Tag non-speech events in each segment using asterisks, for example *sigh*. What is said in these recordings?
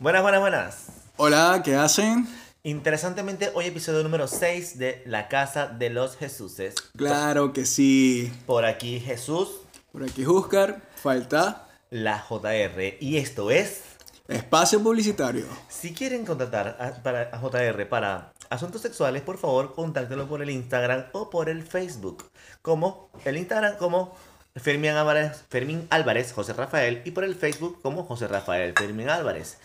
Buenas, buenas, buenas. Hola, ¿qué hacen? Interesantemente, hoy episodio número 6 de La Casa de los Jesuses. Claro que sí. Por aquí Jesús, Por aquí Juscar, falta la JR. Y esto es, espacio publicitario. si quieren contratar a, para, a JR para asuntos sexuales, por favor, contáctelo por el Instagram o por el Facebook. Como el Instagram como Fermín Álvarez, Fermín Álvarez José Rafael y por el Facebook como José Rafael Fermín Álvarez.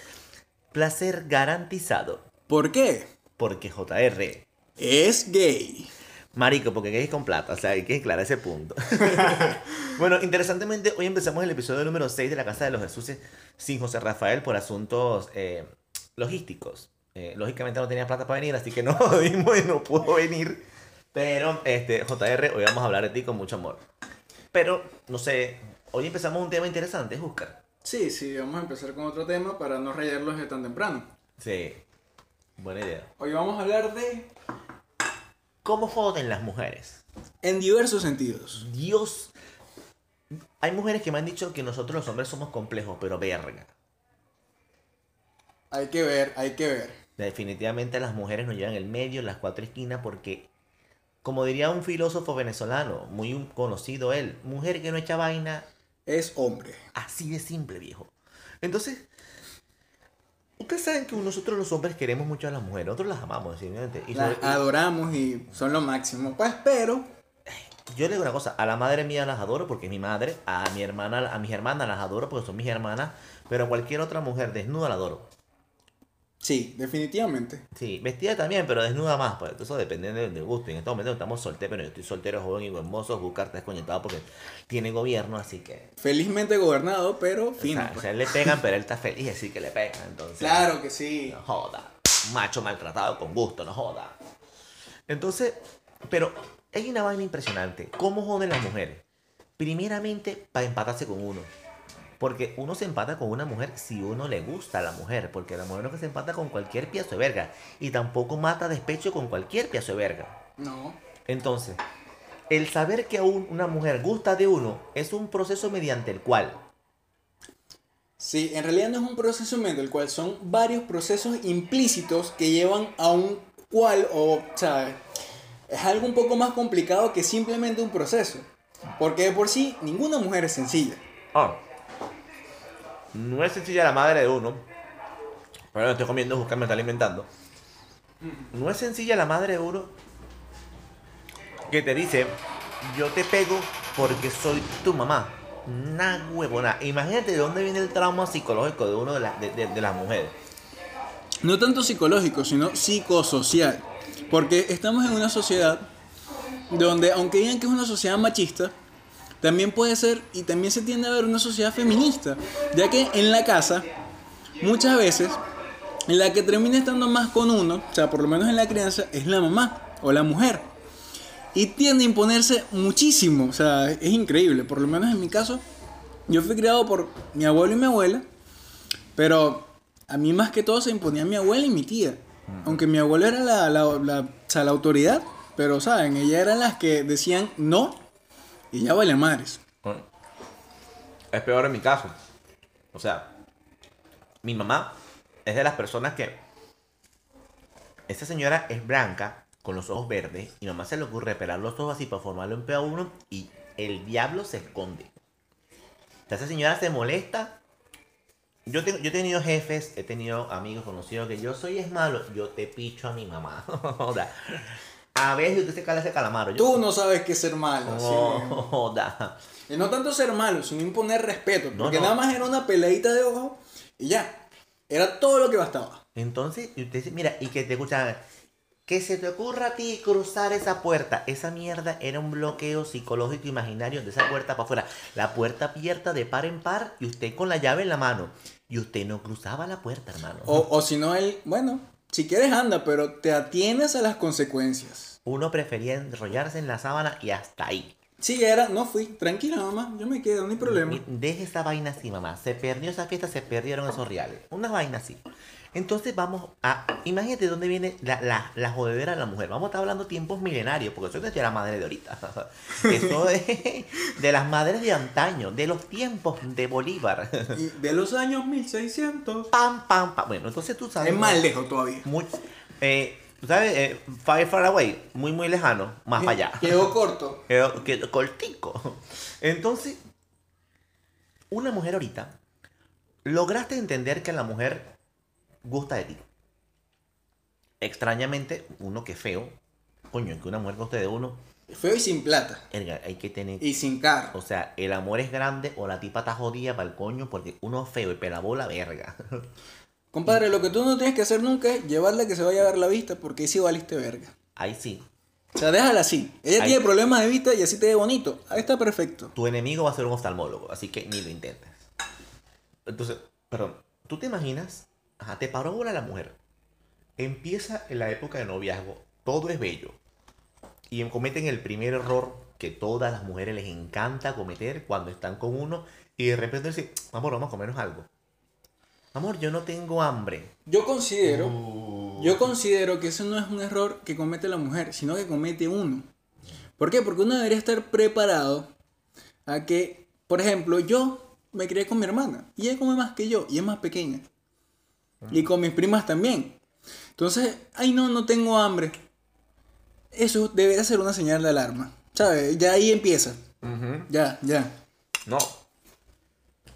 Placer garantizado. ¿Por qué? Porque JR Es gay. Marico, porque gay es con plata, o sea, hay que aclarar ese punto. *laughs* *laughs* bueno, interesantemente, hoy empezamos el episodio número 6 de la Casa de los Jesuses sin José Rafael por asuntos eh, logísticos. Eh, lógicamente no tenía plata para venir, así que no *laughs* jodimos y no pudo venir. Pero, este, JR, hoy vamos a hablar de ti con mucho amor. Pero, no sé, hoy empezamos un tema interesante, Oscar. Sí, sí, vamos a empezar con otro tema para no rayarlos de tan temprano. Sí, buena idea. Hoy vamos a hablar de... ¿Cómo joden las mujeres? En diversos sentidos. Dios. Hay mujeres que me han dicho que nosotros los hombres somos complejos, pero verga. Hay que ver, hay que ver. Definitivamente las mujeres nos llevan el medio, las cuatro esquinas, porque, como diría un filósofo venezolano, muy conocido él, mujer que no echa vaina, Es hombre. así de simple, viejo. Entonces, ustedes saben que nosotros los hombres queremos mucho a las mujeres, nosotros las amamos, definitivamente. Y Las sobre- adoramos y son lo máximo. Pues, pero... Yo le digo una cosa, a la madre mía las adoro porque es mi madre, a mi hermana, a mis hermanas las adoro porque son mis hermanas, pero a cualquier otra mujer desnuda la adoro. Sí, definitivamente. Sí, vestida también, pero desnuda más, pues eso depende del, gusto. Y en este momento estamos solteros, pero yo estoy soltero, joven y hermoso, buscar está desconectado porque tiene gobierno, así que... Felizmente gobernado, pero O fino. sea, o pues. sea, le pegan, pero él está feliz, así que le pegan, entonces... Claro que sí. No joda. Macho maltratado con gusto, no joda. Entonces, pero hay una vaina impresionante. ¿Cómo joden las mujeres? Primeramente, para empatarse con uno. Porque uno se empata con una mujer si uno le gusta a la mujer. Porque la mujer no es que se empata con cualquier piazo de verga. Y tampoco mata despecho con cualquier piazo de verga. No. Entonces, el saber que aún una mujer gusta de uno es un proceso mediante el cual Sí, en realidad no es un proceso mediante el cual son varios procesos implícitos que llevan a un cual, o, ¿sabes? Es algo un poco más complicado que simplemente un proceso. Porque de por sí, ninguna mujer es sencilla. Ah. No es sencilla la madre de uno. Pero estoy comiendo, buscar, me está alimentando. No es sencilla la madre de uno que te dice, yo te pego porque soy tu mamá. Una huevona. Imagínate de dónde viene el trauma psicológico de uno de, las de, de- de las mujeres. No tanto psicológico, sino psicosocial. Porque estamos en una sociedad donde, aunque digan que es una sociedad machista, también puede ser y también se tiende a ver una sociedad feminista. Ya que en la casa, muchas veces, la que termina estando más con uno, o sea, por lo menos en la crianza, es la mamá o la mujer. Y tiende a imponerse muchísimo, o sea, es increíble. Por lo menos en mi caso, yo fui criado por mi abuelo y mi abuela, pero a mí más que todo se imponía mi abuela y mi tía. Aunque mi abuela era la, la, la- o sea, la autoridad, pero saben, ellas eran las que decían no y ya vale madres. Es peor en mi caso. O sea, mi mamá es de las personas que. Esta señora es blanca, con los ojos verdes, y mamá se le ocurre pelar los ojos así para formarle un peo a uno, y el diablo se esconde. O sea, esa señora se molesta. Yo, tengo, yo he tenido jefes, he tenido amigos conocidos que yo soy es malo, yo te picho a mi mamá. *laughs* Joda. A veces usted se cala ese calamaro. Yo, Tú no sabes qué es ser malo. Oh, *laughs* joda. Y no tanto ser malo, sino imponer respeto. Porque no. nada más era una peladita de ojo y ya. Era todo lo que bastaba. Entonces, y usted dice, mira, y que te escuchan, que se te ocurra a ti cruzar esa puerta. Esa mierda era un bloqueo psicológico imaginario de esa puerta para afuera. La puerta abierta de par en par y usted con la llave en la mano. Y usted no cruzaba la puerta, hermano. O, o si no, él, bueno, si quieres anda, pero te atienes a las consecuencias. Uno prefería enrollarse en la sábana y hasta ahí. Sí, era, no fui. Tranquila, mamá, yo me quedo, no hay problema. Deje esa vaina así, mamá. Se perdió esa fiesta, se perdieron esos reales. Una vaina así. Entonces vamos a... Imagínate dónde viene la, la, la jodedera de la mujer. Vamos a estar hablando tiempos milenarios, porque eso es de la madre de ahorita. *laughs* Eso es de las madres de antaño, de los tiempos de Bolívar. *laughs* Y de los años 1600. Pam, pam, pam. Bueno, entonces tú sabes... Es más lejos todavía. Muy, eh, ¿tú ¿Sabes? Eh, far, far away. Muy, muy lejano. Más allá. Quedó corto. *laughs* Quedó, quedó cortico. Entonces, una mujer ahorita, lograste entender que la mujer gusta de ti. Extrañamente, uno que es feo, coño, que una mujer guste de uno, Feo y sin plata. erga, hay que tener... Y sin carro. O sea, el amor es grande o la tipa está jodida para el coño porque uno es feo y pelabola verga. *laughs* Compadre, lo que tú no tienes que hacer nunca es llevarla a que se vaya a ver la vista porque ahí sí valiste verga. Ahí sí. O sea, déjala así. Ella Ahí- tiene problemas de vista y así te ve bonito. Ahí está perfecto. Tu enemigo va a ser un oftalmólogo, así que ni lo intentes. Entonces, perdón, ¿tú te imaginas? Ajá, te paró bola la mujer. Empieza en la época de noviazgo, todo es bello. Y cometen el primer error que todas las mujeres les encanta cometer cuando están con uno y de repente dicen, amor, vamos a comernos algo. Amor, yo no tengo hambre. Yo considero, yo considero que eso no es un error que comete la mujer, sino que comete uno. ¿Por qué? Porque uno debería estar preparado a que, por ejemplo, yo me crié con mi hermana y ella come más que yo y es más pequeña. Y con mis primas también. Entonces, ay no, no tengo hambre. Eso debería ser una señal de alarma. ¿Sabes? Ya ahí empieza. Ya, ya. No.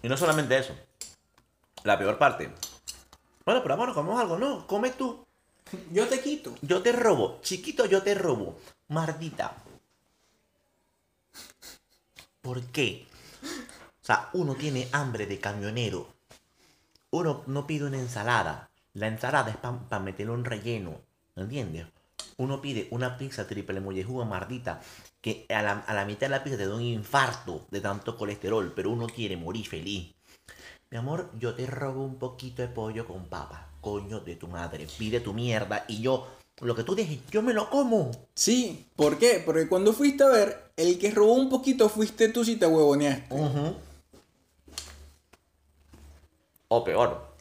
Y no solamente eso. La peor parte. Bueno, pero vamos, comemos algo. No, come tú. Yo te quito. Yo te robo. Chiquito, yo te robo. Mardita. ¿Por qué? O sea, uno tiene hambre de camionero. Uno no pide una ensalada. La ensalada es para meterle un relleno. ¿Entiendes? Uno pide una pizza triple mollejuga mardita que a la, a la mitad de la pizza te da un infarto de tanto colesterol, pero uno quiere morir feliz. Mi amor, yo te robo un poquito de pollo con papa. Coño de tu madre. Pide tu mierda y yo, lo que tú dejes, yo me lo como. Sí, ¿por qué? Porque cuando fuiste a ver, el que robó un poquito fuiste tú si te huevoneaste. Ujú. O peor.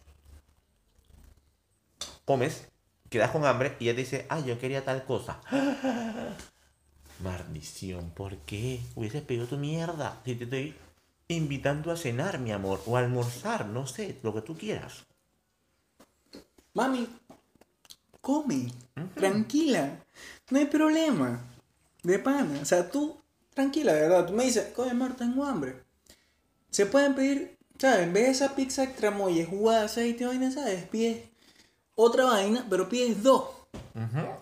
Comes, quedas con hambre y ella te dice, ah, yo quería tal cosa. *gasps* Maldición, ¿por qué? Hubieses pedido tu mierda. Si te estoy invitando a cenar, mi amor, o a almorzar, no sé, lo que tú quieras. Mami, come, tranquila, no hay problema. De pana, o sea, tú, tranquila, de verdad, tú me dices, coño, amor, tengo hambre. Se pueden pedir, ¿sabes? En vez de esa pizza extra mollejuda, aceite, vaina, ¿sabes? Pides otra vaina, pero pides dos.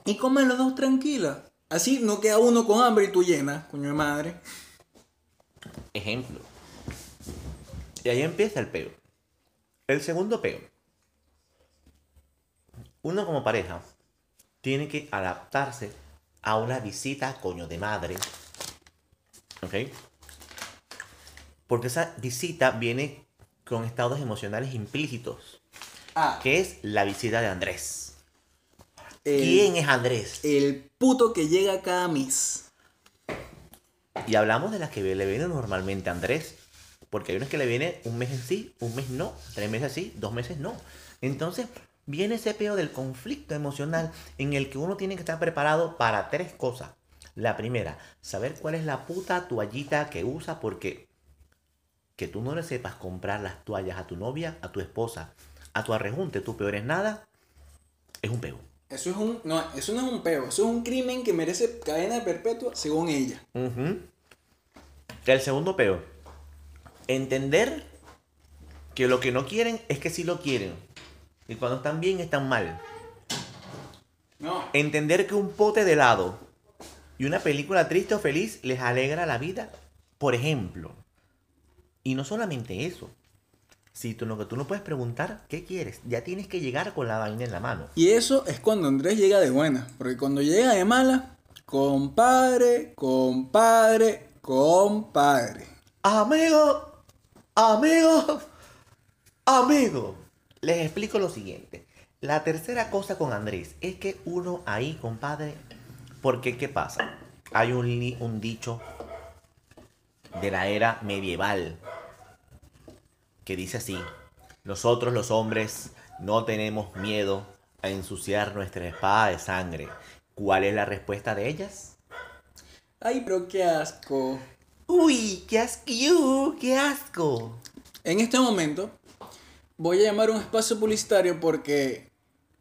Y comen los dos tranquila. Así no queda uno con hambre y tú llenas, coño de madre. Ejemplo. Y ahí empieza el peo. El segundo peo. Uno como pareja tiene que adaptarse a una visita coño de madre. ¿Ok? Porque esa visita viene con estados emocionales implícitos. Ah, Que es la visita de Andrés. el, ¿Quién es Andrés? el puto que llega cada mes. Y hablamos de las que le vienen normalmente a Andrés. Porque hay unos que le viene un mes en sí, un mes no, tres meses sí, dos meses no. Entonces viene ese peo del conflicto emocional en el que uno tiene que estar preparado para tres cosas. La primera, saber cuál es la puta toallita que usa porque que tú no le sepas comprar las toallas a tu novia, a tu esposa, a tu arrejunte, tu peor es nada, es un peo. Eso es un. No, eso no es un peo, eso es un crimen que merece cadena perpetua según ella. El segundo peo. Entender que lo que no quieren es que sí lo quieren. Y cuando están bien, están mal. No. Entender que un pote de helado y una película triste o feliz les alegra la vida. Por ejemplo. Y no solamente eso. Si tú, lo que tú no puedes preguntar, ¿qué quieres? Ya tienes que llegar con la vaina en la mano. Y eso es cuando Andrés llega de buena. Porque cuando llega de mala, compadre, compadre, compadre. Amigo, amigo, amigo. Les explico lo siguiente. La tercera cosa con Andrés es que uno ahí, compadre, porque ¿qué pasa? Hay un, un dicho de la era medieval que dice así, nosotros los hombres no tenemos miedo a ensuciar nuestra espada de sangre. ¿Cuál es la respuesta de ellas? Ay, pero qué asco. Uy, qué asco, qué asco. En este momento voy a llamar un espacio publicitario porque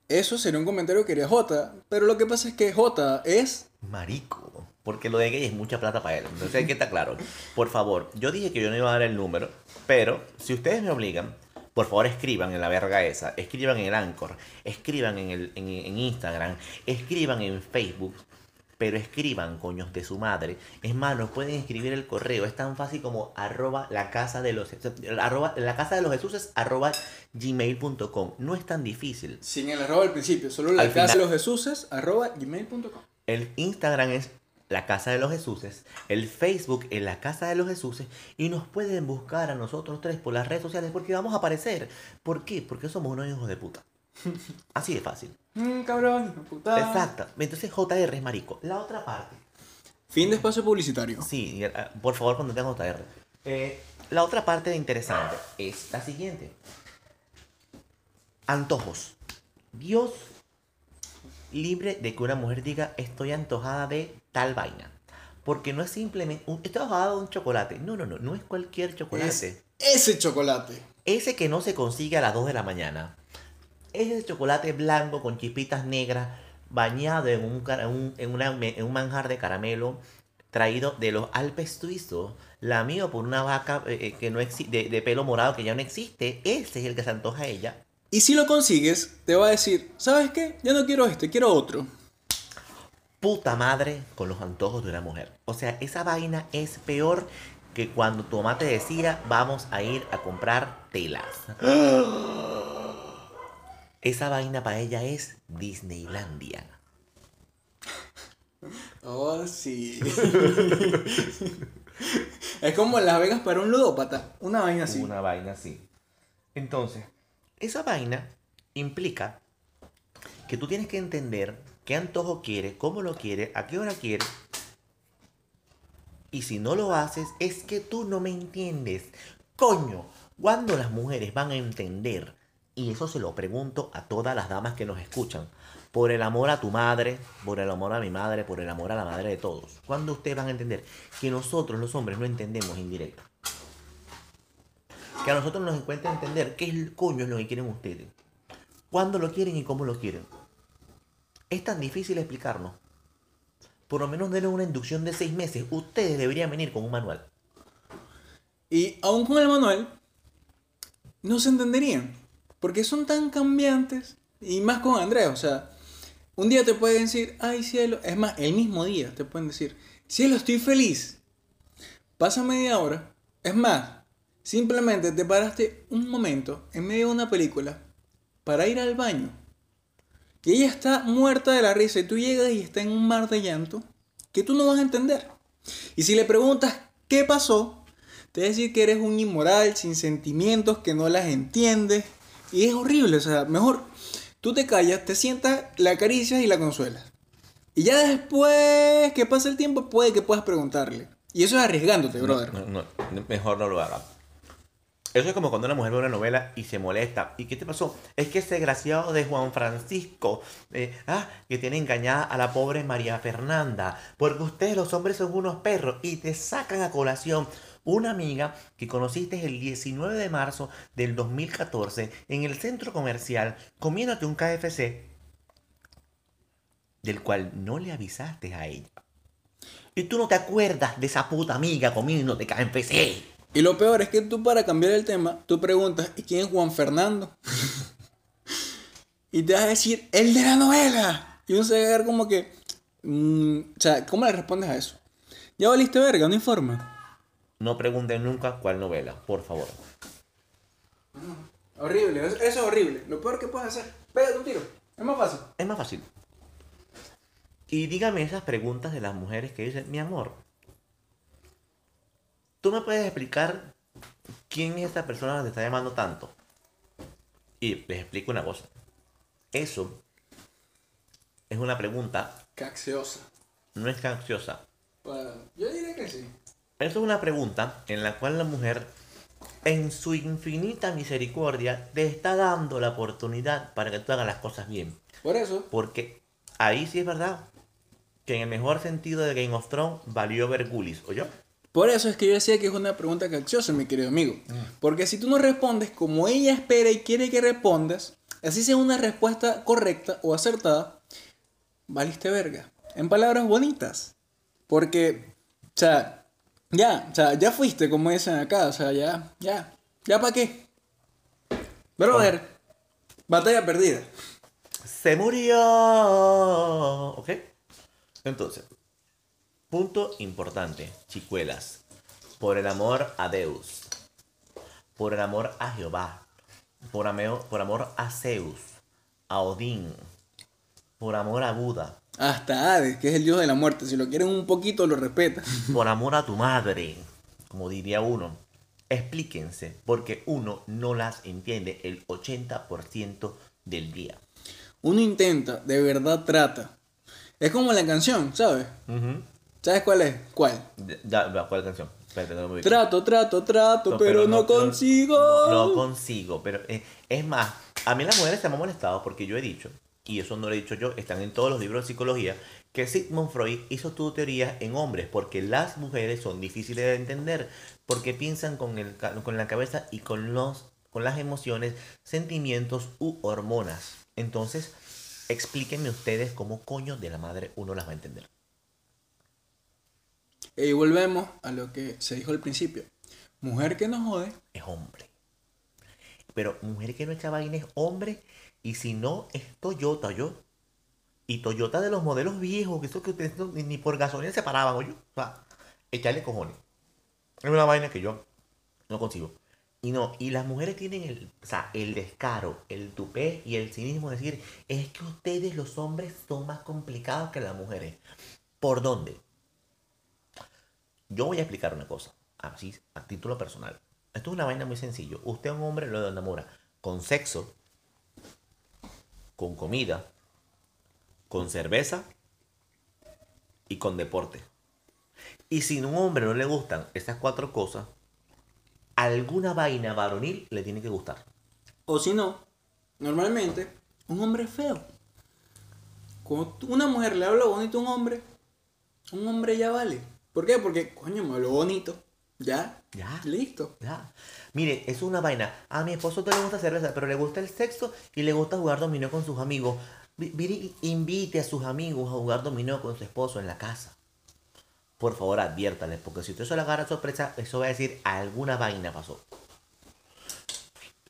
eso sería un comentario que haría J. Pero lo que pasa es que J es... Marico. Porque lo de gay es mucha plata para él. Entonces hay que estar claro. Por favor, yo dije que yo no iba a dar el número, pero si ustedes me obligan, por favor escriban en la verga esa, escriban en el Anchor, escriban en, el, en, en Instagram, escriban en Facebook, pero escriban, coños de su madre. Es más, nos pueden escribir el correo. Es tan fácil como arroba la casa de los arroba, la casa de los Jesuses arroba gmail.com. No es tan difícil. Sin el arroba al principio, solo la Al casa de los Jesuses arroba gmail.com. El Instagram es la casa de los Jesuses. El Facebook es la casa de los Jesuses. Y nos pueden buscar a nosotros tres por las redes sociales porque vamos a aparecer. ¿Por qué? Porque somos unos hijos de puta. *laughs* Así de fácil. Mm, cabrón, hijo de puta. Exacto. Entonces JR es marico. La otra parte. Fin de espacio publicitario. Sí, eh, por favor, cuando tengan JR. Eh, la otra parte de interesante es la siguiente. Antojos. Dios libre de que una mujer diga estoy antojada de tal vaina. Porque no es simplemente un, estoy antojada de un chocolate. No, no, no, no es cualquier chocolate. Es ese chocolate. Ese que no se consigue a las 2 de la mañana. Ese chocolate blanco con chispitas negras, bañado en un, en una- en un manjar de caramelo, traído de los Alpes suizos, lamido por una vaca eh, eh, que no de, de pelo morado que ya no existe. Ese es el que se antoja a ella. Y si lo consigues, te va a decir, ¿sabes qué? Ya no quiero este, quiero otro. Puta madre con los antojos de una mujer. O sea, esa vaina es peor que cuando tu mamá te decía, vamos a ir a comprar telas. *gasps* *gasps* Esa vaina para ella es Disneylandia. Oh, sí. *laughs* es como Las Vegas para un ludópata. Una vaina así. Una vaina así. Entonces, esa vaina implica que tú tienes que entender qué antojo quiere, cómo lo quiere, a qué hora quiere. Y si no lo haces, es que tú no me entiendes. Coño, ¿cuándo las mujeres van a entender? Y eso se lo pregunto a todas las damas que nos escuchan. Por el amor a tu madre, por el amor a mi madre, por el amor a la madre de todos. ¿Cuándo ustedes van a entender que nosotros los hombres no entendemos indirecto? que a nosotros nos encuentra entender qué es el coño es lo que quieren ustedes. Cuándo lo quieren y cómo lo quieren. Es tan difícil explicarnos. Por lo menos denle una inducción de seis meses. Ustedes deberían venir con un manual. Y aún con el manual, no se entenderían. Porque son tan cambiantes. Y más con Andrea, o sea, un día te pueden decir, ay cielo, es más, el mismo día te pueden decir, cielo, estoy feliz. Pasa media hora. Es más, simplemente te paraste un momento en medio de una película para ir al baño. Y ella está muerta de la risa y tú llegas y está en un mar de llanto que tú no vas a entender. Y si le preguntas qué pasó, te va a decir que eres un inmoral, sin sentimientos, que no las entiendes. Y es horrible, o sea, mejor tú te callas, te sientas, la acaricias y la consuelas. Y ya después que pasa el tiempo, puede que puedas preguntarle. Y eso es arriesgándote, brother. No, no, no, mejor no lo haga. Eso es como cuando una mujer ve una novela y se molesta. ¿Y qué te pasó? Es que ese desgraciado de Juan Francisco, eh, ah, que tiene engañada a la pobre María Fernanda, porque ustedes los hombres son unos perros y te sacan a colación una amiga que conociste el 19 de marzo del 2014 en el centro comercial comiéndote un KFC del cual no le avisaste a ella. Y tú no te acuerdas de esa puta amiga comiéndote KFC. Y lo peor es que tú para cambiar el tema, tú preguntas, ¿y quién es Juan Fernando? *laughs* y te vas a decir, el de la novela. Y uno se como que, mm, o sea, ¿cómo le respondes a eso? Ya valiste verga, no informa. No pregunten nunca cuál novela, por favor. Horrible, eso, es horrible. Lo peor que puedes hacer, pégate un tiro. Es más fácil. Es más fácil. Y dígame esas preguntas de las mujeres que dicen, mi amor, ¿tú me puedes explicar quién es esta persona que te está llamando tanto? Y les explico una cosa. Eso es una pregunta, Caxiosa. no es ansiosa. Bueno, yo diría que sí. Esto es una pregunta en la cual la mujer, en su infinita misericordia, te está dando la oportunidad para que tú hagas las cosas bien. Por eso, Porque ahí sí es verdad que en el mejor sentido de Game of Thrones valió Vergulis, ¿o yo? por eso es que yo decía que es una pregunta capciosa, mi querido amigo. Porque si tú no respondes como ella espera y quiere que respondas, así sea una respuesta correcta o acertada, valiste verga. En palabras bonitas. Porque, o sea, ya, o sea, ya fuiste, como dicen acá, o sea, ya, ya, ya para qué. Brother, batalla perdida. Se murió. ¿Ok? Entonces, punto importante, chicuelas. Por el amor a Deus. Por el amor a Jehová. Por, ameo- por amor a Zeus. A Odín. Por amor a Buda. Hasta Hades, que es el dios de la muerte. Si lo quieren un poquito, lo respetan. Por amor a tu madre. Como diría uno. Explíquense. Porque uno no las entiende el 80% del día. Uno intenta, de verdad trata. Es como la canción, ¿sabes? ¿Sabes cuál es? ¿Cuál? Ya, ya, ¿Cuál canción? Espérate, no me ubico. Trato, trato, trato, No, pero, no, consigo. No, no consigo. Pero eh, es más, a mí las mujeres se me han molestado porque yo he dicho, y eso no lo he dicho yo, están en todos los libros de psicología, que Sigmund Freud hizo tu teoría en hombres porque las mujeres son difíciles de entender porque piensan con, el, con la cabeza y con, los, con las emociones, sentimientos u hormonas. Entonces, explíquenme ustedes cómo coño de la madre uno las va a entender. Y volvemos a lo que se dijo al principio. Mujer que nos jode, es hombre. Pero mujer que no echa vaina es hombre. Y si no, es Toyota, yo. Y Toyota de los modelos viejos, que eso que ustedes ni por gasolina se paraban, oye. O sea, echarle cojones. Es una vaina que yo no consigo. Y no, y las mujeres tienen el, o sea, el descaro, el tupé y el cinismo de decir, es que ustedes los hombres son más complicados que las mujeres. ¿Por dónde? Yo voy a explicar una cosa, así, a título personal. Esto es una vaina muy sencillo. Usted a un hombre lo enamora con sexo, con comida, con cerveza y con deporte. Y si a un hombre no le gustan estas cuatro cosas, alguna vaina varonil le tiene que gustar. o si no, normalmente, un hombre es feo. Cuando una mujer le habla bonito a un hombre, un hombre ya vale. ¿Por qué? Porque, coño, me habló bonito. Ya. Ya. Listo. Ya. Mire, eso es una vaina. A mi esposo no le gusta cerveza, pero le gusta el sexo y le gusta jugar dominó con sus amigos. Vi- Mire, invite a sus amigos a jugar dominó con su esposo en la casa. Por favor, adviértale, porque si usted se lo agarra sorpresa, eso va a decir alguna vaina pasó.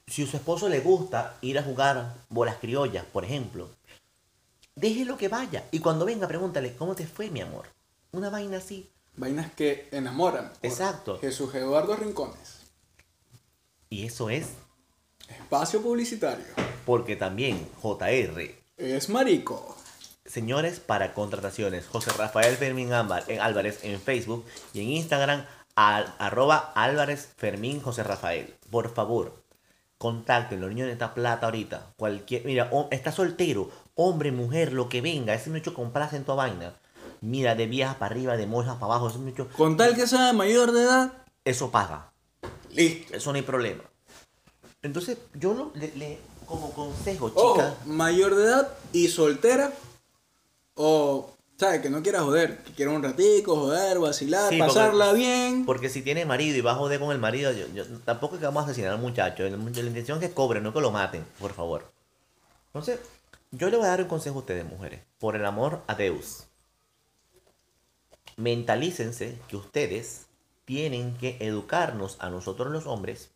Si a su esposo le gusta ir a jugar bolas criollas, por ejemplo, déjelo que vaya. Y cuando venga, pregúntale, ¿cómo te fue, mi amor? Una vaina así. Vainas que enamoran. Exacto. Jesús Eduardo Rincones. Y eso es Espacio publicitario. porque también JR Es marico. Señores, para contrataciones, José Rafael Fermín Ámbar- en Álvarez en Facebook y en Instagram, al, arroba Álvarez Fermín José Rafael. Por favor, contáctenlo, niño necesita plata ahorita. Cualquier, mira, está soltero, hombre, mujer, lo que venga, ese mucho en toda vaina. Mira, de viejas para arriba, de mojas para abajo, ese mucho, Con tal que sea mayor de edad, eso paga. listo. Eso no hay problema. Entonces, yo no, le, le- como consejo, Ojo, chicas, mayor de edad y soltera. O, ¿sabes? Que no quiera joder. Que quiera un ratico, joder, vacilar, Sí, porque- pasarla bien. Porque si tiene marido y va a joder con el marido, yo, yo- tampoco es que vamos a asesinar al muchacho. La, la intención es que cobren, no que lo maten, por favor. Entonces, yo le voy a dar un consejo a ustedes, mujeres. Por el amor a Deus. Mentalícense que ustedes tienen que educarnos a nosotros los hombres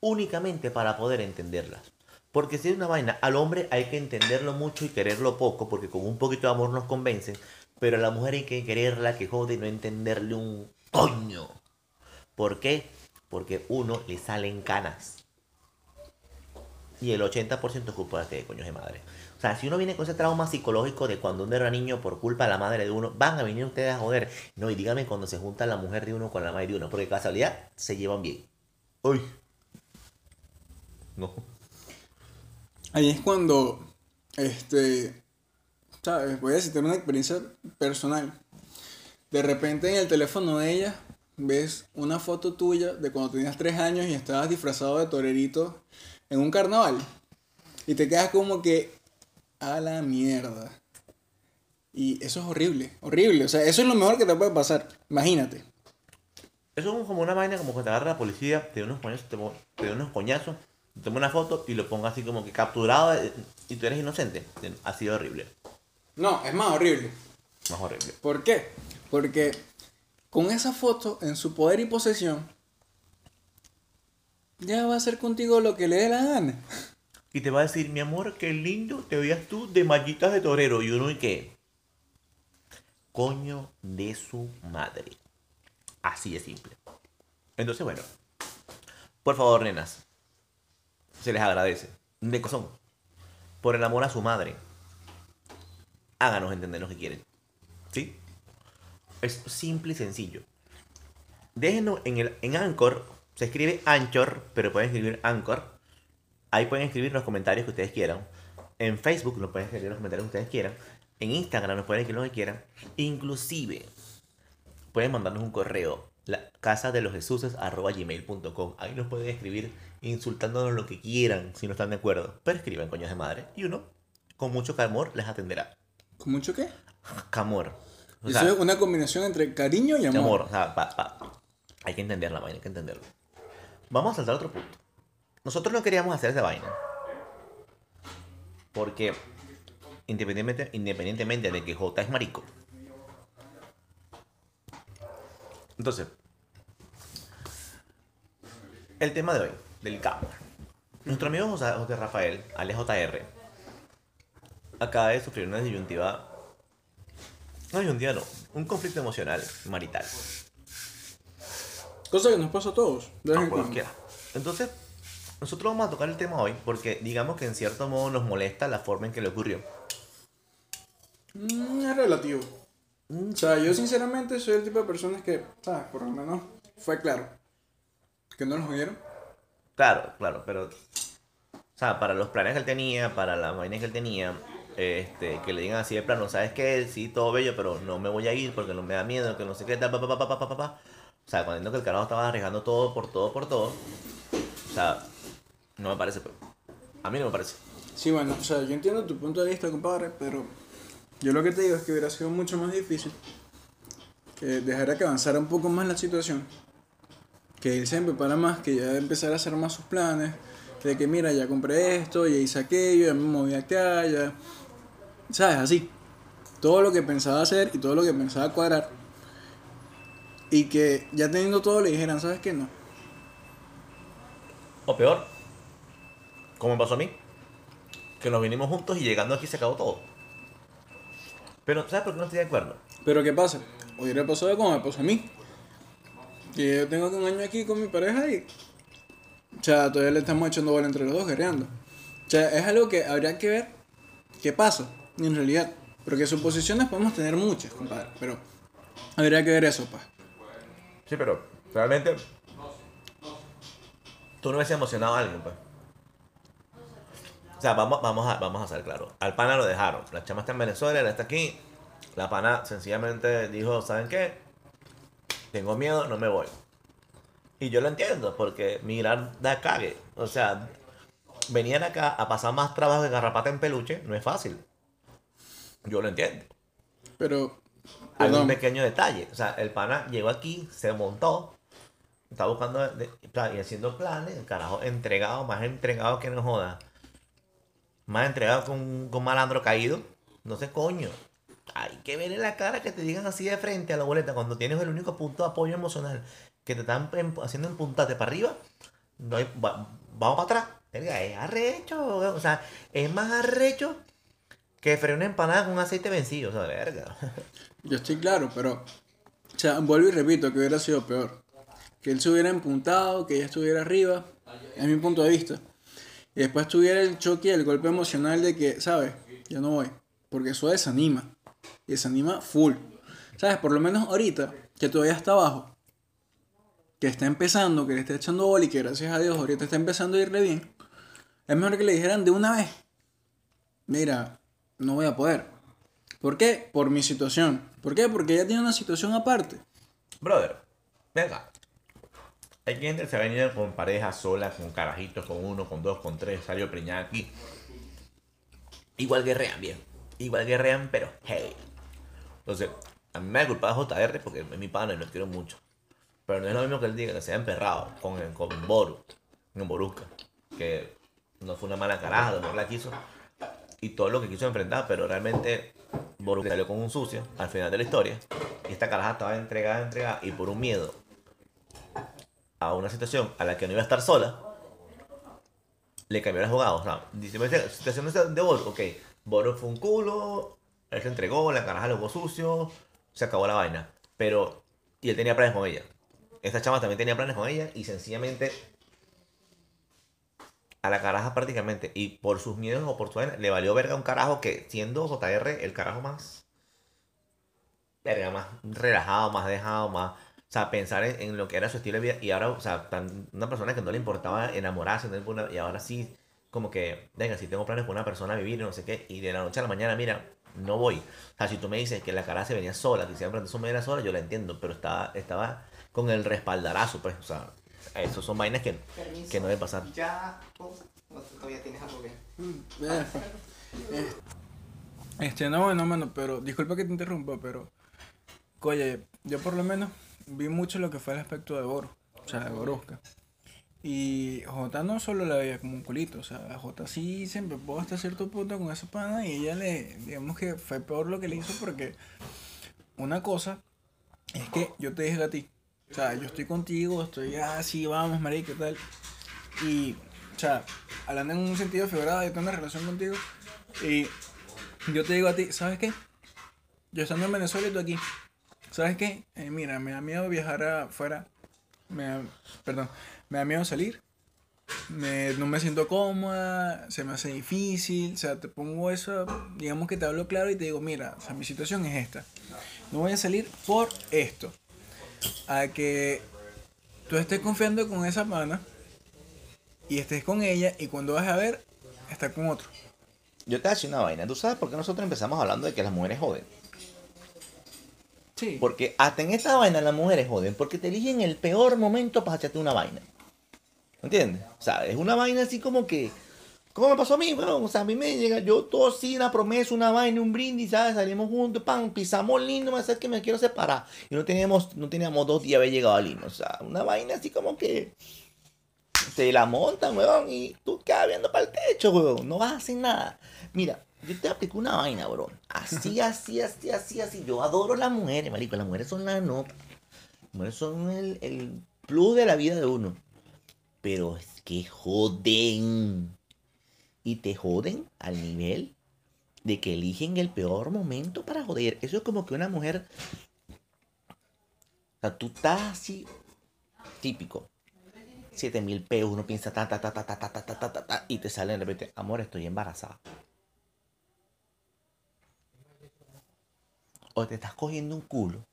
únicamente para poder entenderlas. Porque si es una vaina, al hombre hay que entenderlo mucho y quererlo poco, porque con un poquito de amor nos convencen, pero a la mujer hay que quererla que jode y no entenderle un coño. ¿Por qué? Porque uno le salen canas. Y el 80% es culpa de este coño de madre. O sea, si uno viene con ese trauma psicológico de cuando uno era niño por culpa de la madre de uno, van a venir ustedes a joder. No, y dígame cuando se junta la mujer de uno con la madre de uno, porque casualidad se llevan bien. Uy. No. Ahí es cuando, este, ¿sabes? Voy a citar una experiencia personal. De repente en el teléfono de ella ves una foto tuya de cuando tenías tres años y estabas disfrazado de torerito en un carnaval. Y te quedas como que a la mierda. Y eso es horrible, horrible. O sea, eso es lo mejor que te puede pasar. Imagínate. Eso es como una vaina como que te agarra la policía, te da unos coñazos, te, te da unos coñazos, te toma una foto y lo ponga así como que capturado eh, y tú eres inocente. Ha sido horrible. No, es más horrible. Más horrible. ¿Por qué? Porque con esa foto en su poder y posesión, ya va a hacer contigo lo que le dé la gana. Y te va a decir, mi amor, qué lindo te veías tú de mallitas de torero. Y uno y qué. Coño de su madre. Así de simple. Entonces, bueno. Por favor, nenas. Se les agradece. De cosón. Por el amor a su madre. Háganos entender lo que quieren. ¿Sí? Es simple y sencillo. Déjenos en, el, en Anchor. Se escribe Anchor, pero pueden escribir Anchor. Ahí pueden escribir los comentarios que ustedes quieran. En Facebook nos pueden escribir los comentarios que ustedes quieran. En Instagram nos pueden escribir lo que quieran. Inclusive pueden mandarnos un correo. La casa de los gmail.com. Ahí nos pueden escribir insultándonos lo que quieran si no están de acuerdo. Pero escriban coños de madre. Y uno, con mucho amor, les atenderá. ¿Con mucho qué? Camor. O Eso sea, es una combinación entre cariño y amor. amor. O sea, pa- pa- hay que entender la vaina, hay que entenderlo. Vamos a saltar a otro punto. Nosotros no queríamos hacer esa vaina. Porque independientemente, independientemente de que J es marico. Entonces, el tema de hoy, del campo. Nuestro amigo José, José Rafael, alias JR, acaba de sufrir una disyuntiva. No disyuntiva, no. Un conflicto emocional marital. Cosa que nos pasa a todos. De cuando. cualquiera. Entonces, nosotros vamos a tocar el tema hoy porque digamos que en cierto modo nos molesta la forma en que le ocurrió. Mm, es relativo. O sea, yo sinceramente soy el tipo de personas que, ¿sabes? Por lo menos fue claro. Que no los oyeron. Claro, claro, pero. O sea, para los planes que él tenía, para la vaina que él tenía, este, que le digan así de plano, ¿sabes qué? Sí, todo bello, pero no me voy a ir porque no me da miedo, que no sé qué, tal, pa, pa, pa, pa, pa, pa, pa. O sea, cuando que el carajo estaba arriesgando todo por todo por todo. O sea, no me parece, pero. A mí no me parece. Sí, bueno, o sea, yo entiendo tu punto de vista, compadre, pero yo lo que te digo es que hubiera sido mucho más difícil que dejara que avanzara un poco más la situación, que él se prepara más, que ya empezara a hacer más sus planes, de que mira, ya compré esto, ya hice aquello, ya me moví acá, ya... ¿Sabes? Así. Todo lo que pensaba hacer y todo lo que pensaba cuadrar. Y que ya teniendo todo le dijeran, ¿sabes qué? No. O peor, como me pasó a mí, que nos vinimos juntos y llegando aquí se acabó todo. Pero, ¿sabes por qué no estoy de acuerdo? Pero ¿qué pasa? Hubiera pasado como me pasó a mí. Que yo tengo un año aquí con mi pareja y... O sea, todavía le estamos echando bola entre los dos, guerreando. O sea, es algo que habría que ver qué pasa, en realidad. Porque suposiciones podemos tener muchas, compadre. Pero habría que ver eso, pues. Sí, pero realmente tú no hubiese emocionado a alguien, pues. O sea, vamos, vamos, a, vamos a ser claros. Al pana lo dejaron. La chama está en Venezuela, él está aquí. La pana sencillamente dijo, ¿saben qué? Tengo miedo, no me voy. Y yo lo entiendo, porque mirar da cague. O sea, venir acá a pasar más trabajo de garrapata en peluche no es fácil. Yo lo entiendo. Pero... Hay un pequeño detalle. O sea, el pana llegó aquí, se montó, está buscando de- plan- y haciendo planes, el carajo entregado, más entregado que no joda. Más entregado con, con malandro caído. No sé, coño. Hay que ver en la cara que te digan así de frente a la boleta cuando tienes el único punto de apoyo emocional que te están em- haciendo empuntarte para arriba. No hay, va- vamos para atrás. Es arrecho. O sea, es más arrecho que freír una empanada con aceite vencido. O sea, verga. *laughs* Yo estoy claro, pero... O sea, vuelvo y repito que hubiera sido peor. Que él se hubiera empuntado, que ella estuviera arriba, es mi punto de vista. Y después tuviera el choque y el golpe emocional de que, ¿sabes? Yo no voy. Porque eso desanima. Y desanima full. ¿Sabes? Por lo menos ahorita, que todavía está abajo, que está empezando, que le está echando bola y que gracias a Dios ahorita está empezando a irle bien, es mejor que le dijeran de una vez, mira, no voy a poder. ¿Por qué? Por mi situación. ¿Por qué? Porque ella tiene una situación aparte. Brother, Venga. Hay gente que se va a venir con parejas solas, con carajitos, con uno, con dos, con tres, salió preñada aquí. Igual guerrean bien. Igual guerrean, pero hey. Entonces, a mí me da culpa JR porque es mi pana y lo quiero mucho. Pero no es lo mismo que él diga que se haya emperrado con, con Boru, en Borusca. Que no fue una mala caraja, no la quiso. Y todo lo que quiso enfrentar, pero realmente Boru salió con un sucio al final de la historia. Y esta caraja estaba entregada, entregada. Y por un miedo a una situación a la que no iba a estar sola, le cambió el jugada. O sea, dice, "Vete, situación de Boru, ok. Boru fue un culo, él se entregó, la caraja lo hubo sucio, se acabó la vaina. Pero, y él tenía planes con ella. Esta chama también tenía planes con ella y sencillamente a la caraja prácticamente. Y por sus miedos o por su le valió verga un carajo que siendo JR el carajo más, verga, más relajado, más dejado, más... O sea, pensar en, en lo que era su estilo de vida. Y ahora, o sea, tan- una persona que no le importaba enamorarse, y ahora sí, como que, venga, si tengo planes con una persona, vivir, no sé qué, y de la noche a la mañana, mira, no voy. O sea, si tú me dices que la cara se venía sola, que siempre su media sola, yo la entiendo, pero estaba, estaba con el respaldarazo, pues, o sea, eso son vainas que, Permiso. que no deben pasar. Ya, no, tú todavía tienes algo que. Eh, eh, Este, no, bueno, mano, pero disculpa que te interrumpa, pero. Oye, yo por lo menos vi mucho lo que fue el aspecto de Boru, o sea, de Borusca. Y J no solo la veía como un culito, o sea, J sí se empepó hasta cierto punto con esa pana y ella le, digamos que fue peor lo que le hizo porque una cosa es que yo te dije a ti, o sea, yo estoy contigo, estoy así, vamos, marica, y tal. Y, o sea, hablando en un sentido figurado, yo tengo una relación contigo. Y yo te digo a ti, ¿sabes qué? Yo estando en Venezuela y tú aquí. ¿Sabes qué? Eh, mira, me da miedo viajar afuera. Me da- perdón, me da miedo salir. Me- no me siento cómoda, se me hace difícil. O sea, te pongo eso, digamos que te hablo claro y te digo, mira, mi situación es esta. No voy a salir por esto. A que tú estés confiando con esa pana y estés con ella y cuando vas a ver, está con otro. Yo te voy a decir una vaina, ¿tú sabes por qué nosotros empezamos hablando de que las mujeres joden? Sí. Porque hasta en esta vaina las mujeres joden, porque te eligen el peor momento para echarte una vaina. ¿Entiendes? O sea, es una vaina así como que. ¿Cómo me pasó a mí? Bueno, o sea, a mí me llega, yo todo así, una promesa, una vaina, un brindis, ¿sabes? Salimos juntos, pan, pisamos lindo, me hace que me quiero separar. Y no teníamos, no teníamos dos días de haber llegado a Lima. O sea, una vaina así como que. Te la montan, weón, y tú quedas viendo para el techo, weón. No vas a hacer nada. Mira, yo te aplico una vaina, bro. Así, así, así, así, así. Yo adoro las mujeres, marico. Las mujeres son la nota. Las mujeres son el, el plus de la vida de uno. Pero es que joden. Y te joden al nivel de que eligen el peor momento para joder. Eso es como que una mujer. O sea, tú estás así. Típico. 7 mil pesos, uno piensa ta ta ta ta ta ta ta ta ta ta y te sale de repente, amor, estoy embarazada. O te estás cogiendo un culo,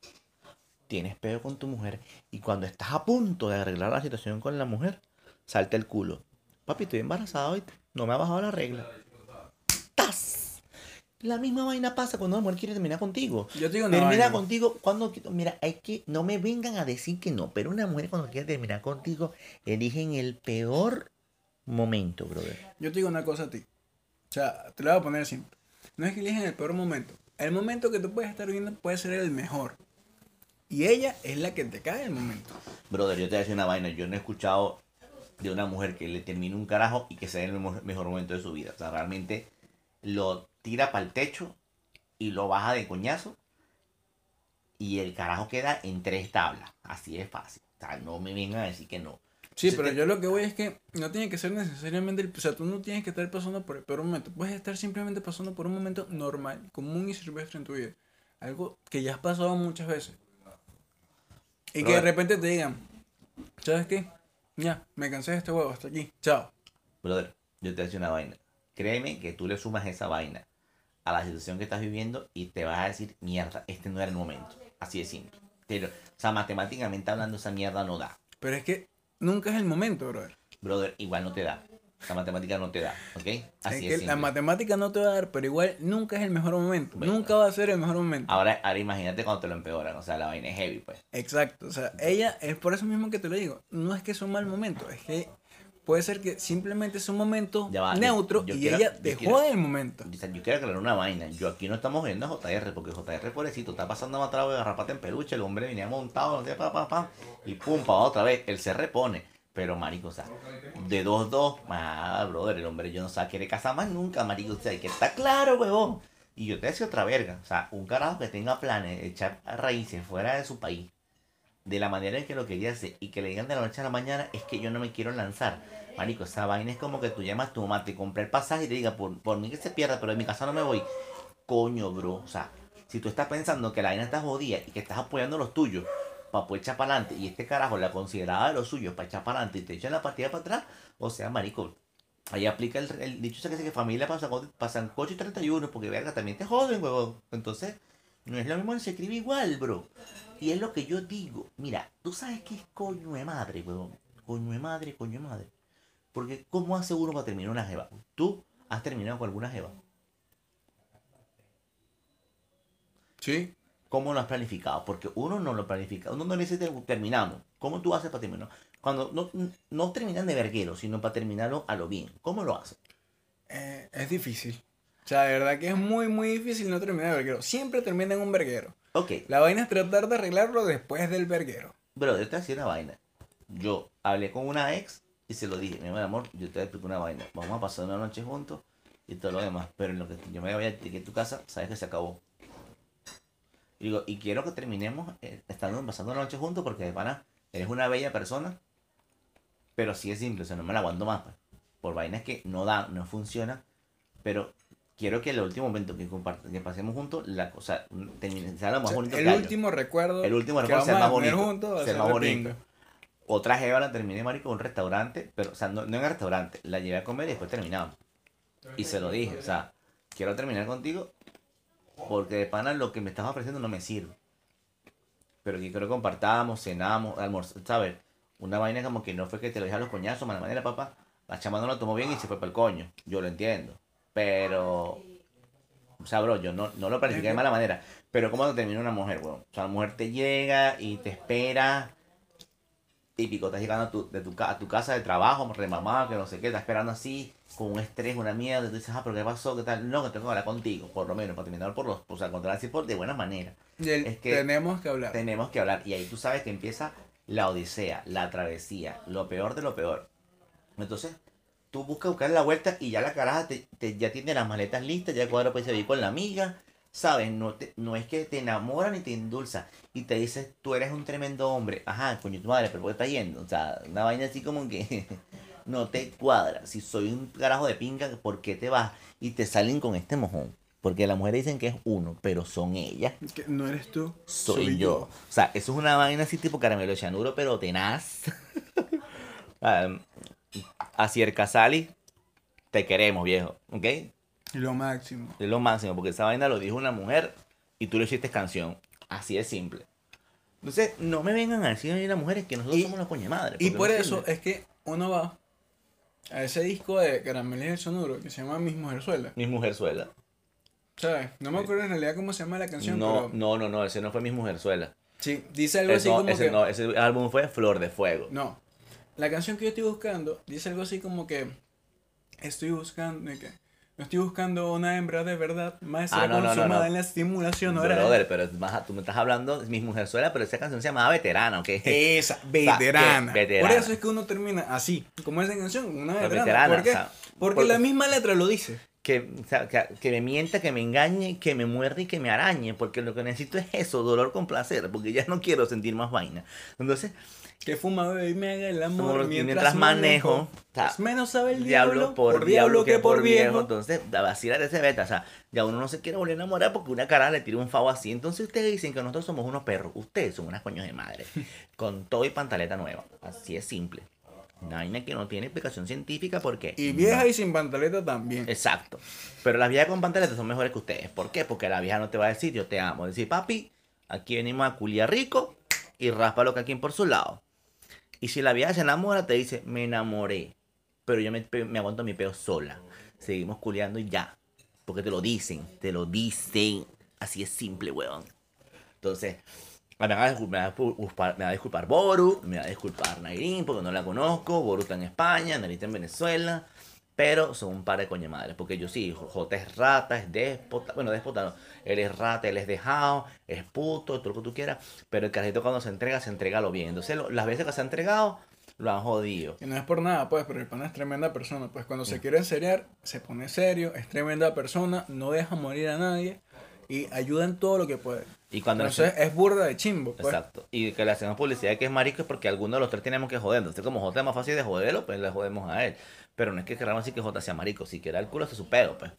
tienes peo con tu mujer y cuando estás a punto de arreglar la situación con la mujer, salta el culo. Papi, estoy embarazada hoy, no me ha bajado la regla. ¡Tas! La misma vaina pasa cuando una mujer quiere terminar contigo. Yo te digo una Termina contigo cuando mira, hay que no me vengan a decir que no, pero una mujer cuando quiere terminar contigo eligen el peor momento, brother. Yo te digo una cosa a ti. O sea, te la voy a poner simple. No es que eligen el peor momento. El momento que tú puedes estar viendo puede ser el mejor. Y ella es la que te cae el momento. Brother, yo te voy a decir una vaina, yo no he escuchado de una mujer que le termine un carajo y que sea el mejor momento de su vida. O sea, realmente lo tira para el techo y lo baja de coñazo y el carajo queda en tres tablas. Así es fácil. O sea, no me vengan a decir que no. Sí, Entonces pero te- yo lo que voy es que no tiene que ser necesariamente el... O sea, tú no tienes que estar pasando por el peor momento. Puedes estar simplemente pasando por un momento normal, común y silvestre en tu vida. Algo que ya has pasado muchas veces. Y que de repente te digan, ¿sabes qué? Ya, me cansé de este huevo, hasta aquí. Chao. Brother, yo te a decir una vaina. Créeme que tú le sumas esa vaina a la situación que estás viviendo y te vas a decir, mierda, este no era el momento. Así de simple. Pero, o sea, matemáticamente hablando, esa mierda no da. Pero es que nunca es el momento, brother. Brother, igual no te da. La matemática no te da, ¿ok? Es Así que es. la matemática no te va a dar, pero igual nunca es el mejor momento. Bueno. Nunca va a ser el mejor momento. Ahora, ahora imagínate cuando te lo empeoran, o sea, la vaina es heavy, pues. Exacto. O sea, ella es por eso mismo que te lo digo. No es que es un mal momento, es que puede ser que simplemente es un momento va, neutro yo y quiero- ella dejó quiero- el momento. Yo quiero aclarar una vaina. Yo aquí no estamos viendo a JR, porque JR, pobrecito, está pasando a trago de garrapata en peluche. El hombre venía montado, no sé, pa, pa, pa, y pum, pa, otra vez. Él se repone. Pero, marico, o sea, de 2-2, ah, brother, el hombre yo no sé, quiere casar más nunca, marico. O sea, que está claro, huevón. Y yo te decía otra verga. O sea, un carajo que tenga planes de echar raíces fuera de su país, de la manera en que lo quería hacer, y que le digan de la noche a la mañana, es que yo no me quiero lanzar. Marico, esa vaina es como que tú llamas a tu mamá, te compré el pasaje y te diga, por, por mí que se pierda, pero en mi casa no me voy. Coño, bro. O sea, si tú estás pensando que la vaina está jodida y que estás apoyando los tuyos para poder echar para adelante y este carajo la consideraba de los suyos para echar para adelante y te echan la partida para atrás, o sea, marico, ahí aplica el, el dicho que dice que familia pasa, pasan coche y 31 porque verga, también te joden, huevón. Entonces, no es lo mismo, se escribe igual, bro. Y es lo que yo digo. Mira, tú sabes qué es coño de madre, huevón. Coño de madre, coño de madre. Porque, ¿cómo hace uno para terminar una jeva? ¿Tú has terminado con alguna jeva? Sí. ¿Cómo lo has planificado? Porque uno no lo planifica. Uno no le dice "Te- terminamos. ¿Cómo tú haces para terminar? Cuando no, no terminan de verguero, sino para terminarlo a lo bien. ¿Cómo lo haces? Eh, es difícil. O sea, de verdad que es muy, muy difícil no terminar de verguero. Siempre termina en un verguero. Ok, La vaina es tratar de arreglarlo después del verguero. Pero yo te voy a decir una vaina. Yo hablé con una ex y se lo dije, mi amor, yo te explicar una vaina. Vamos a pasar una noche juntos y todo lo demás. Pero en lo que yo me vaya a a tu casa, sabes que se acabó. Y digo, y quiero que terminemos eh, estando pasando una noche juntos porque de pana eres una bella persona. Pero sí es simple, o sea, no me la aguanto más. pues. Por vainas que no dan, no funcionan. Pero quiero que el último momento que, que pasemos juntos, la cosa termine, sea lo más O sea, bonito el que haya. último recuerdo. El último recuerdo sea más bonito, juntos sea más bonito. Otra jeva la terminé, marico, en un restaurante, pero, o sea, no, no en el restaurante, la llevé a comer y después terminamos. Y se lo dije, o sea, quiero terminar contigo porque de pana lo que me estás ofreciendo no me sirve. Pero que quiero que compartamos, cenamos, almorzamos, ¿sabes? Una vaina como que no fue que te lo dije a los coñazos, mala manera, papá. La chama no lo tomó bien y se fue para el coño. Yo lo entiendo. Pero, o sea, bro, yo no, no lo planifiqué de mala manera. Pero ¿cómo te termina una mujer, weón? O sea, la mujer te llega y te espera. Típico, estás llegando a tu, de tu, a tu casa de trabajo, remamado, que no sé qué, estás esperando así, con un estrés, una mierda, y tú dices, ah, pero ¿qué pasó? ¿Qué tal? No, que tengo que hablar contigo, por lo menos, para terminar por los, o sea, controlar así por de buena manera. Y el- Es que tenemos que hablar. Tenemos que hablar, y ahí tú sabes que empieza la odisea, la travesía, lo peor de lo peor. Entonces, tú buscas buscar la vuelta y ya la caraja te, te- ya tiene las maletas listas, ya cuadra pues se ir con la amiga, ¿sabes? No, te, no es que te enamora ni te endulza y te dices, tú eres un tremendo hombre, ajá, coño tu madre, pero ¿por qué estás yendo? O sea, una vaina así como que *laughs* no te cuadra. Si soy un carajo de pinga, ¿por qué te vas? Y te salen con este mojón. Porque las mujeres dicen que es uno, pero son ellas Que no eres tú, soy, yo. O sea, eso es una vaina así tipo caramelo chanuro, pero tenaz. Um, *laughs* así el Casali, te queremos, viejo. ¿Ok? Lo máximo. Es lo máximo, porque esa vaina lo dijo una mujer y tú le hiciste canción. Así de simple. Entonces, no me vengan a decir a mí las mujeres que nosotros Y- somos la coña madre. Y por no eso sirve. es que uno va a ese disco de Caramelos del Sonuro que se llama Mis Mujerzuela. Mi mujerzuela. ¿Sabes? No me acuerdo en realidad cómo se llama la canción, No, pero no, no, no, ese no fue mi mujerzuela. sí, dice algo así como ese que... no, ese álbum fue Flor de Fuego. No. La canción que yo estoy buscando dice algo así como que estoy buscando que no estoy buscando una hembra de verdad, maestra Ah, no, no, no, consumada no. en la estimulación oral. Brother, pero más, tú me estás hablando de mi mujerzuela, pero esa canción se llamaba Veterana, ¿ok? *laughs* Esa, veterana. veterana. Por eso es que uno termina así, como esa canción, una La veterana. veterana, ¿Por qué? o sea, Porque por- la misma letra lo dice. que, o sea, que, que me mienta, que me engañe, que me muerde y que me arañe, porque lo que necesito es eso, dolor con placer, porque ya no quiero sentir más vaina. Entonces, Que fuma, bebe y me haga el amor mientras, mientras manejo. Pues menos sabe el diablo, diablo, por, diablo que por viejo. Entonces, a vacilar ese beta, o sea, ya uno no se quiere volver a enamorar porque una cara le tira un favo así. Entonces ustedes dicen que nosotros somos unos perros, ustedes son unas coños de madre, *laughs* con todo y pantaleta nueva. Así es simple. Una vaina que no tiene explicación científica porque... Y vieja y sin pantaleta también. Exacto. Pero las viejas con pantaletas son mejores que ustedes. ¿Por qué? Porque la vieja no te va a decir yo te amo. Decir, papi, aquí venimos a culiar rico y raspa lo que aquí por su lado. Y si la vieja se enamora, te dice, me enamoré. pero yo me, me aguanto mi peo sola. Seguimos culeando y ya. Porque te lo dicen, te lo dicen. Así es simple, weón. Entonces, me va, a me me va a disculpar Boru, me va a disculpar Nairín porque no la conozco, Boru está en España, Nairín está en Venezuela, pero son un par de coño madres, porque yo sí, J es rata, es déspota, bueno, déspota no, él es rata, él es dejado, es puto, todo lo que tú quieras, pero el carajito cuando se entrega, se entrega lo bien, entonces lo- las veces que se ha entregado, lo han jodido. Y no es por nada, pues, pero el pana es tremenda persona. Pues cuando se quiere enseriar, se pone serio, es tremenda persona, no deja morir a nadie y ayuda en todo lo que puede. Y cuando Entonces es burda de chimbo, pues. Exacto. Y que le hacemos publicidad de que es marico es porque alguno de los tres tenemos que joder. Entonces, como J es más fácil de joderlo, pues le jodemos a él. Pero no es que queramos decir que J sea marico. Si quiera el culo, se su pedo, pues.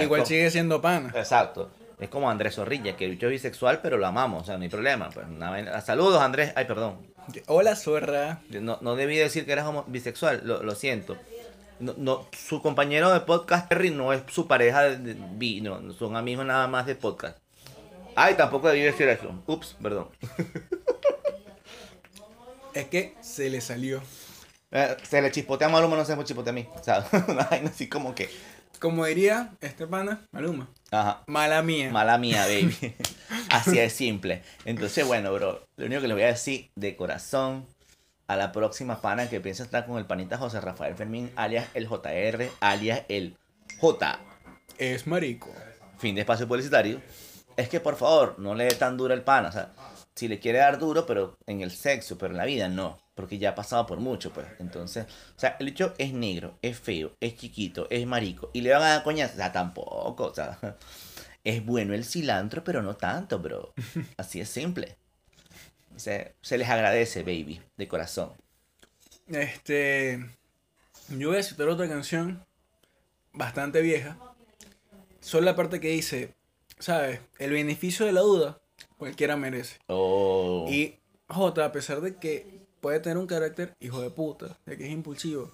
Igual sigue siendo pana. Exacto. Es como Andrés Zorrilla, que el bicho es bisexual, pero lo amamos. O sea, no hay problema. Pues, una Saludos, Andrés. Ay, perdón. Hola, zorra. No, no debí decir que eras homo- bisexual. Lo, lo siento. No, no, su compañero de podcast, Terry, no es su pareja de, de- bi, no, no, son amigos nada más de podcast. Ay, tampoco debí decir eso. Ups, perdón. *laughs* Es que se le salió. Eh, se le chispotea a Maluma, no se me chispotea a mí. O sea, *laughs* una vaina así como que. Como diría este pana, Maluma. Ajá. Mala mía. Mala mía, *laughs* baby. Así es simple. Entonces, bueno, bro, lo único que le voy a decir de corazón a la próxima pana que piensa estar con el panita José Rafael Fermín, alias el JR, alias el J, es marico. fin de espacio publicitario, es que por favor no le dé tan duro el pana. O sea, si le quiere dar duro, pero en el sexo, pero en la vida no. Porque ya ha pasado por mucho, pues. Entonces, o sea, el hecho es negro, es feo, es chiquito, es marico. Y le van a dar coñazo. O sea, tampoco. O sea, *laughs* es bueno el cilantro, pero no tanto, bro. *laughs* Así es simple. Se, se les agradece, baby, de corazón. Este. Yo voy a citar otra canción bastante vieja. Solo la parte que dice, ¿sabes? El beneficio de la duda, cualquiera merece. Oh. Y J, a pesar de que puede tener un carácter hijo de puta, de que es impulsivo,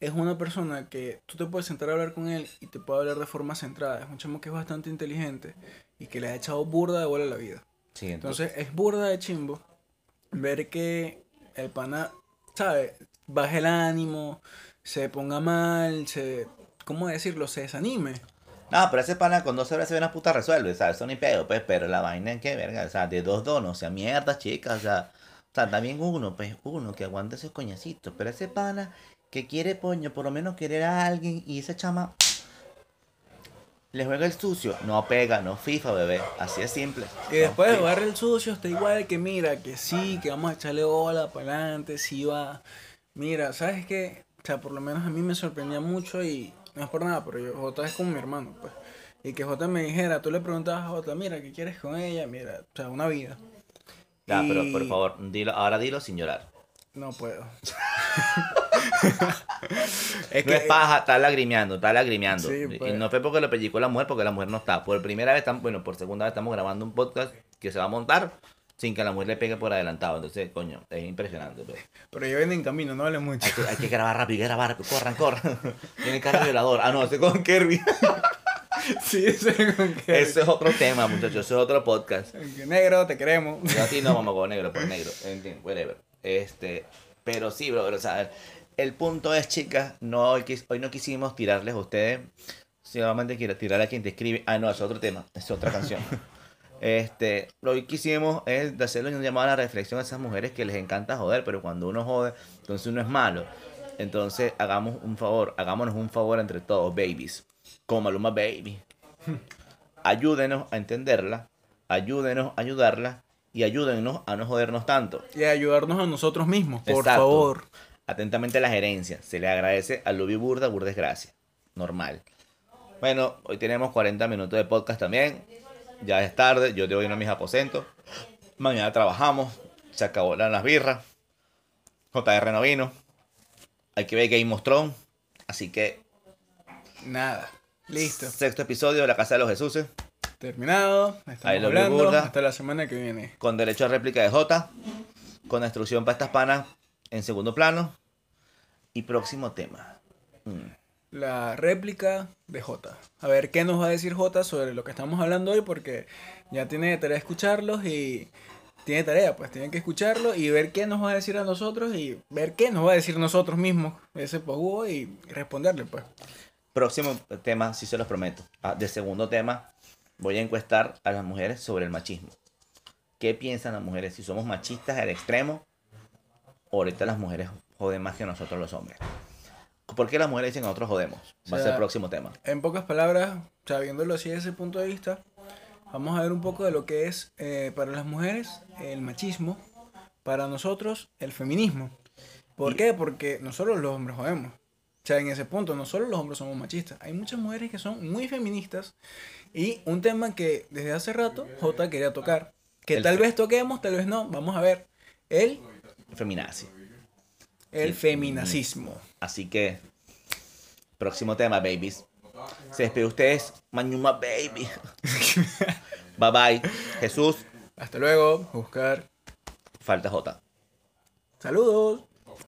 es una persona que tú te puedes sentar a hablar con él y te puede hablar de forma centrada. Es un chamo que es bastante inteligente y que le ha echado burda de bola a la vida. Sí, entonces. Entonces es burda de chimbo ver que el pana, ¿sabes? Baje el ánimo, se ponga mal, se. ¿Cómo decirlo? Se desanime. No, pero ese pana con dos horas se ve una puta resuelve, ¿sabes? Eso ni pedo, pues, pero la vaina en que, verga, o sea, de dos donos, o sea, mierda, chicas, o sea, sea, también uno, pues, uno que aguanta esos coñacitos, pero ese pana que quiere, poño, por lo menos querer a alguien y esa chama le juega el sucio, no pega, no FIFA, bebé, así es simple. Y después de jugar el sucio está igual que mira, que sí, que vamos a echarle bola para adelante, sí va. Mira, ¿sabes qué? O sea, por lo menos a mí me sorprendía mucho y no es por nada, pero yo, Jota es como mi hermano, pues. Y que Jota me dijera, tú le preguntabas a Jota, mira, ¿qué quieres con ella? Mira, o sea, una vida. Ya, pero por favor, dilo, ahora dilo sin llorar. No puedo. *laughs* no es paja, está lagrimeando, está lagrimeando. Sí, y pues. no fue porque lo pellizcó la mujer, porque la mujer no está. Por primera vez, estamos, bueno, por segunda vez estamos grabando un podcast que se va a montar sin que la mujer le pegue por adelantado. Entonces, coño, es impresionante. pues. Pero yo viene en camino, no hable mucho. Hay, que, hay que grabar rápido, hay que grabar rápido. Corran, corran. *laughs* Tiene carro violador. Ah, no, ese con Kirby. *laughs* *laughs* sí, ese con que... Ese es otro tema, muchachos. Ese es otro podcast. Negro, te queremos. Yo a ti no, *laughs* mamá, con negro, por negro. En fin, whatever. Este, pero sí, bro, o sea, el punto es, chicas, no, hoy, quis- hoy no quisimos tirarles a ustedes, solamente quiero tirar a quien te escribe. Ah, no, es otro tema, es otra canción. *laughs* Este, lo que quisimos es de hacerle un llamado a la reflexión a esas mujeres que les encanta joder, pero cuando uno jode, entonces uno es malo. Entonces, hagamos un favor, hagámonos un favor entre todos, babies. Como Maluma Baby. *laughs* Ayúdenos a entenderla, ayúdenos a ayudarla y ayúdennos a no jodernos tanto. Y a ayudarnos a nosotros mismos, por Exacto. favor. Atentamente la gerencia. Se le agradece a Lubi Burda, Burda es gracia. Normal. Bueno, hoy tenemos 40 minutos de podcast también. Ya es tarde, yo te voy a ir a mis aposentos. Mañana trabajamos. Se acabó las birras. JR no vino. Hay que ver Game of Thrones. Así que, Nada. Listo. sexto episodio de La Casa de los Jesuses. Terminado. Love you, hablando. Hasta la semana que viene. Con derecho a réplica de J. Con instrucción para estas panas en segundo plano. Y próximo tema. Mm. La réplica de J. A ver qué nos va a decir J sobre lo que estamos hablando hoy, porque ya tiene de tarea escucharlos y tiene tarea, pues tienen que escucharlo y ver qué nos va a decir a nosotros y ver qué nos va a decir nosotros mismos ese pojugo y responderle, pues. Próximo tema, sí se los prometo. Ah, de segundo tema, voy a encuestar a las mujeres sobre el machismo. ¿Qué piensan las mujeres? Si somos machistas al extremo, ahorita las mujeres joden más que nosotros los hombres. ¿Por qué las mujeres dicen que nosotros jodemos? Va a ser el próximo tema. En pocas palabras, o sea, viéndolo así desde ese punto de vista, vamos a ver un poco de lo que es eh, para las mujeres el machismo, para nosotros el feminismo. ¿Por Y- qué? Porque nosotros los hombres jodemos. O sea, en ese punto, no solo los hombres somos machistas, hay muchas mujeres que son muy feministas y un tema que desde hace rato J quería tocar, que El tal fe- vez toquemos, tal vez no, vamos a ver, el, Feminazi. el El feminacismo. Así que, próximo tema, babies. Se despide ustedes, Mañuma Baby. *laughs* bye bye. Jesús, Hasta luego, buscar. falta J. Saludos.